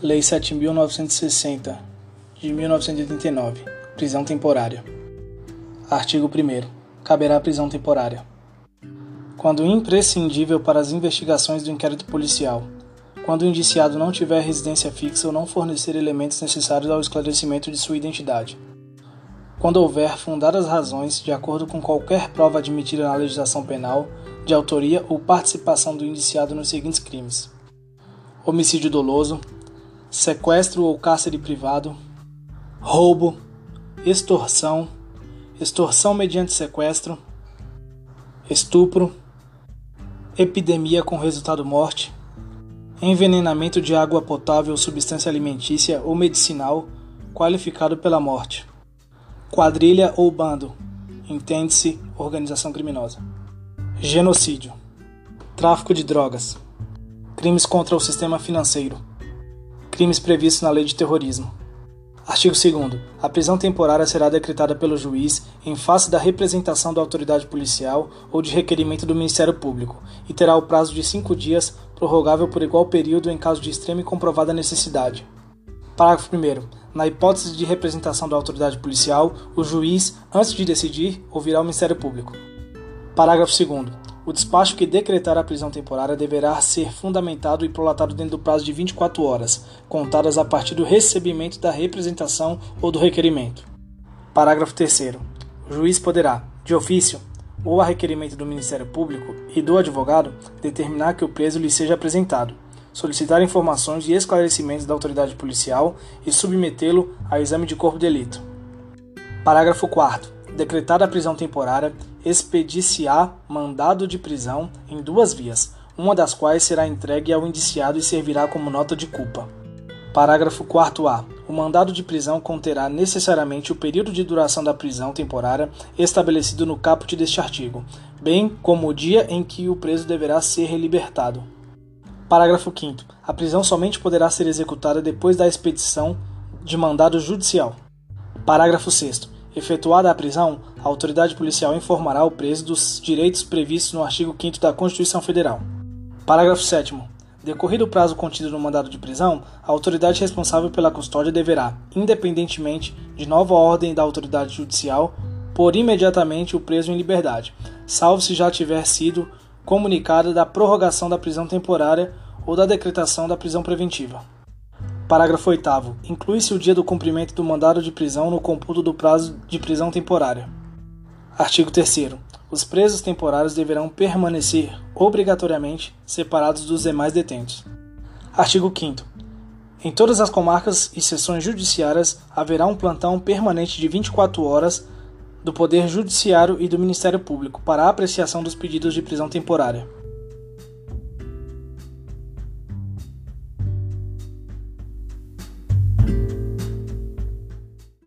Lei 7.960, de 1989. Prisão temporária. Artigo 1. Caberá prisão temporária. Quando imprescindível para as investigações do inquérito policial. Quando o indiciado não tiver residência fixa ou não fornecer elementos necessários ao esclarecimento de sua identidade. Quando houver fundadas razões, de acordo com qualquer prova admitida na legislação penal, de autoria ou participação do indiciado nos seguintes crimes: homicídio doloso, sequestro ou cárcere privado, roubo, extorsão, extorsão mediante sequestro, estupro, epidemia com resultado morte, envenenamento de água potável, substância alimentícia ou medicinal qualificado pela morte, quadrilha ou bando, entende-se organização criminosa, genocídio, tráfico de drogas, crimes contra o sistema financeiro crimes previstos na Lei de Terrorismo. Artigo 2. A prisão temporária será decretada pelo juiz em face da representação da autoridade policial ou de requerimento do Ministério Público e terá o prazo de cinco dias, prorrogável por igual período em caso de extrema e comprovada necessidade. Parágrafo 1. Na hipótese de representação da autoridade policial, o juiz, antes de decidir, ouvirá o Ministério Público. Parágrafo 2. O despacho que decretar a prisão temporária deverá ser fundamentado e prolatado dentro do prazo de 24 horas, contadas a partir do recebimento da representação ou do requerimento. Parágrafo 3. O juiz poderá, de ofício, ou a requerimento do Ministério Público e do advogado, determinar que o preso lhe seja apresentado, solicitar informações e esclarecimentos da autoridade policial e submetê-lo a exame de corpo de delito. Parágrafo 4 decretada a prisão temporária, expedici-á mandado de prisão em duas vias, uma das quais será entregue ao indiciado e servirá como nota de culpa. Parágrafo 4a. O mandado de prisão conterá necessariamente o período de duração da prisão temporária estabelecido no caput deste artigo, bem como o dia em que o preso deverá ser relibertado. Parágrafo 5. A prisão somente poderá ser executada depois da expedição de mandado judicial. Parágrafo 6. Efetuada a prisão, a autoridade policial informará o preso dos direitos previstos no artigo 5 da Constituição Federal. Parágrafo 7. Decorrido o prazo contido no mandado de prisão, a autoridade responsável pela custódia deverá, independentemente de nova ordem da autoridade judicial, pôr imediatamente o preso em liberdade, salvo se já tiver sido comunicada da prorrogação da prisão temporária ou da decretação da prisão preventiva. Parágrafo 8. Inclui-se o dia do cumprimento do mandado de prisão no computo do prazo de prisão temporária. Artigo 3. Os presos temporários deverão permanecer obrigatoriamente separados dos demais detentos. Artigo 5. Em todas as comarcas e seções judiciárias haverá um plantão permanente de 24 horas do Poder Judiciário e do Ministério Público para a apreciação dos pedidos de prisão temporária.